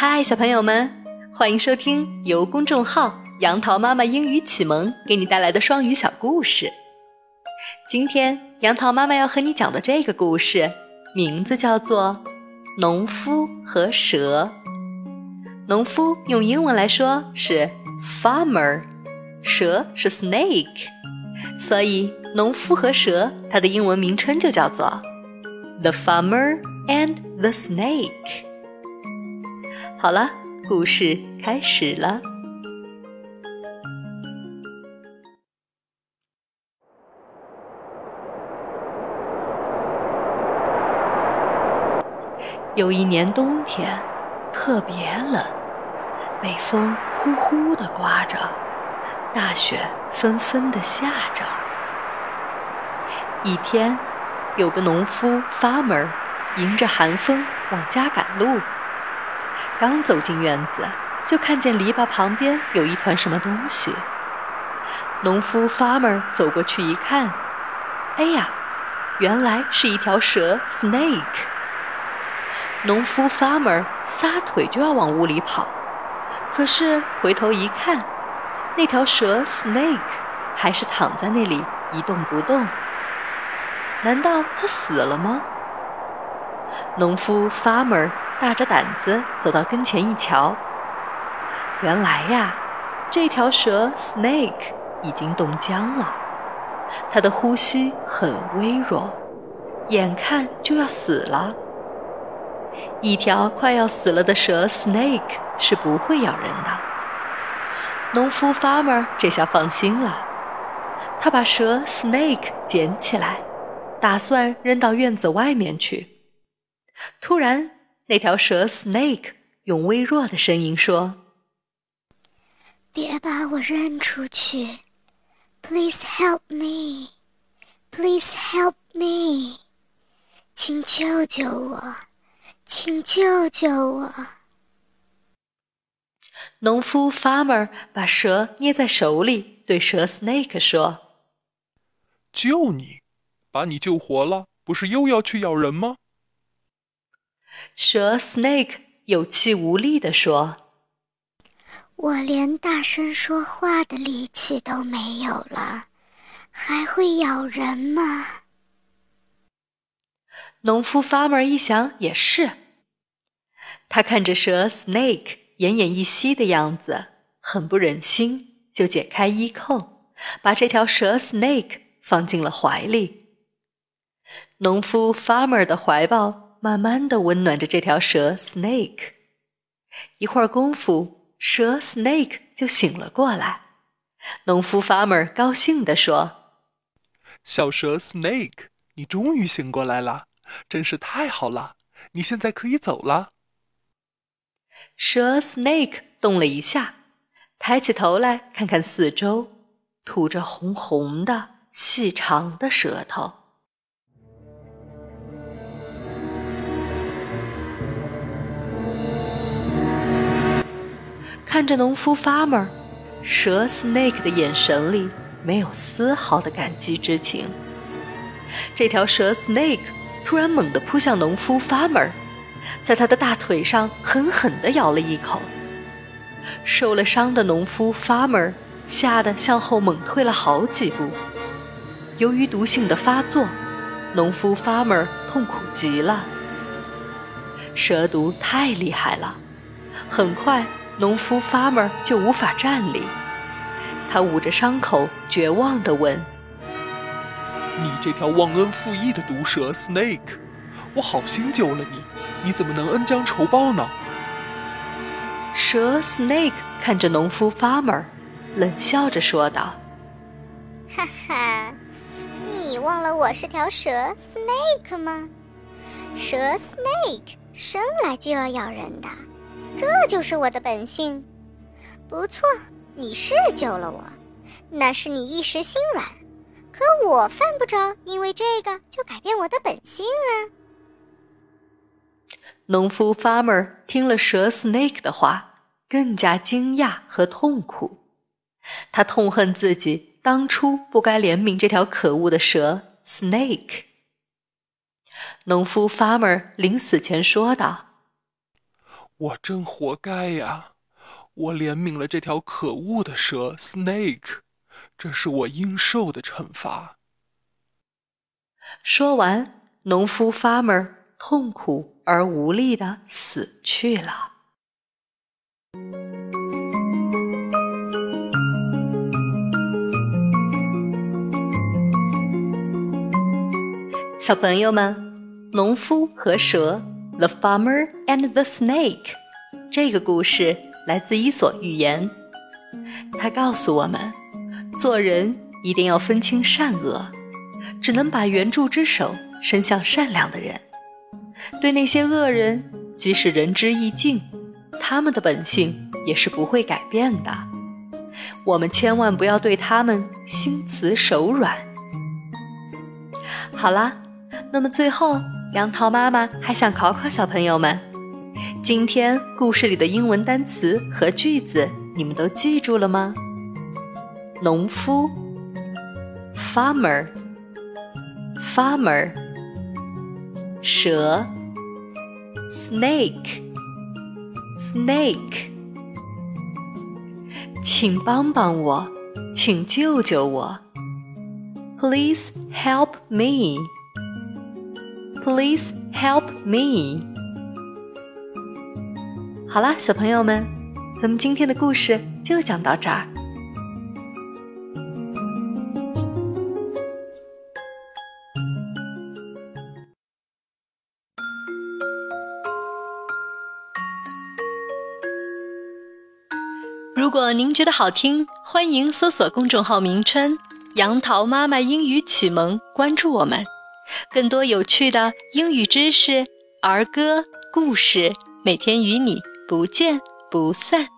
嗨，小朋友们，欢迎收听由公众号“杨桃妈妈英语启蒙”给你带来的双语小故事。今天，杨桃妈妈要和你讲的这个故事，名字叫做《农夫和蛇》。农夫用英文来说是 farmer，蛇是 snake，所以农夫和蛇它的英文名称就叫做 The Farmer and the Snake。好了，故事开始了。有一年冬天，特别冷，北风呼呼的刮着，大雪纷纷的下着。一天，有个农夫 farmer 迎着寒风往家赶路。刚走进院子，就看见篱笆旁边有一团什么东西。农夫 farmer 走过去一看，哎呀，原来是一条蛇 snake。农夫 farmer 撒腿就要往屋里跑，可是回头一看，那条蛇 snake 还是躺在那里一动不动。难道它死了吗？农夫 farmer。大着胆子走到跟前一瞧，原来呀，这条蛇 snake 已经冻僵了，它的呼吸很微弱，眼看就要死了。一条快要死了的蛇 snake 是不会咬人的。农夫 farmer 这下放心了，他把蛇 snake 捡起来，打算扔到院子外面去。突然。那条蛇 Snake 用微弱的声音说：“别把我扔出去，Please help me, Please help me，请救救我，请救救我。”农夫 Farmer 把蛇捏在手里，对蛇 Snake 说：“救你，把你救活了，不是又要去咬人吗？”蛇 Snake 有气无力地说：“我连大声说话的力气都没有了，还会咬人吗？”农夫 Farmer 一想也是，他看着蛇 Snake 奄奄一息的样子，很不忍心，就解开衣扣，把这条蛇 Snake 放进了怀里。农夫 Farmer 的怀抱。慢慢的温暖着这条蛇 Snake，一会儿功夫，蛇 Snake 就醒了过来。农夫 Farmer 高兴地说：“小蛇 Snake，你终于醒过来了，真是太好了！你现在可以走了。”蛇 Snake 动了一下，抬起头来看看四周，吐着红红的、细长的舌头。看着农夫 farmer，蛇 snake 的眼神里没有丝毫的感激之情。这条蛇 snake 突然猛地扑向农夫 farmer，在他的大腿上狠狠地咬了一口。受了伤的农夫 farmer 吓得向后猛退了好几步。由于毒性的发作，农夫 farmer 痛苦极了。蛇毒太厉害了，很快。农夫 farmer 就无法站立，他捂着伤口，绝望地问：“你这条忘恩负义的毒蛇 Snake，我好心救了你，你怎么能恩将仇报呢？”蛇 Snake 看着农夫 farmer，冷笑着说道：“哈哈，你忘了我是条蛇 Snake 吗？蛇 Snake 生来就要咬人的。”这就是我的本性，不错，你是救了我，那是你一时心软，可我犯不着因为这个就改变我的本性啊。农夫 farmer 听了蛇 snake 的话，更加惊讶和痛苦，他痛恨自己当初不该怜悯这条可恶的蛇 snake。农夫 farmer 临死前说道。我真活该呀！我怜悯了这条可恶的蛇 Snake，这是我应受的惩罚。说完，农夫 Farmer 痛苦而无力的死去了。小朋友们，农夫和蛇，The Farmer and the Snake，这个故事来自《伊索寓言》。它告诉我们，做人一定要分清善恶，只能把援助之手伸向善良的人。对那些恶人，即使仁至义尽，他们的本性也是不会改变的。我们千万不要对他们心慈手软。好啦。那么最后，杨桃妈妈还想考考小朋友们：今天故事里的英文单词和句子，你们都记住了吗？农夫，farmer，farmer，蛇，snake，snake，请帮帮我，请救救我，please help me。Please help me。好啦，小朋友们，咱们今天的故事就讲到这儿。如果您觉得好听，欢迎搜索公众号名称“杨桃妈妈英语启蒙”，关注我们。更多有趣的英语知识、儿歌、故事，每天与你不见不散。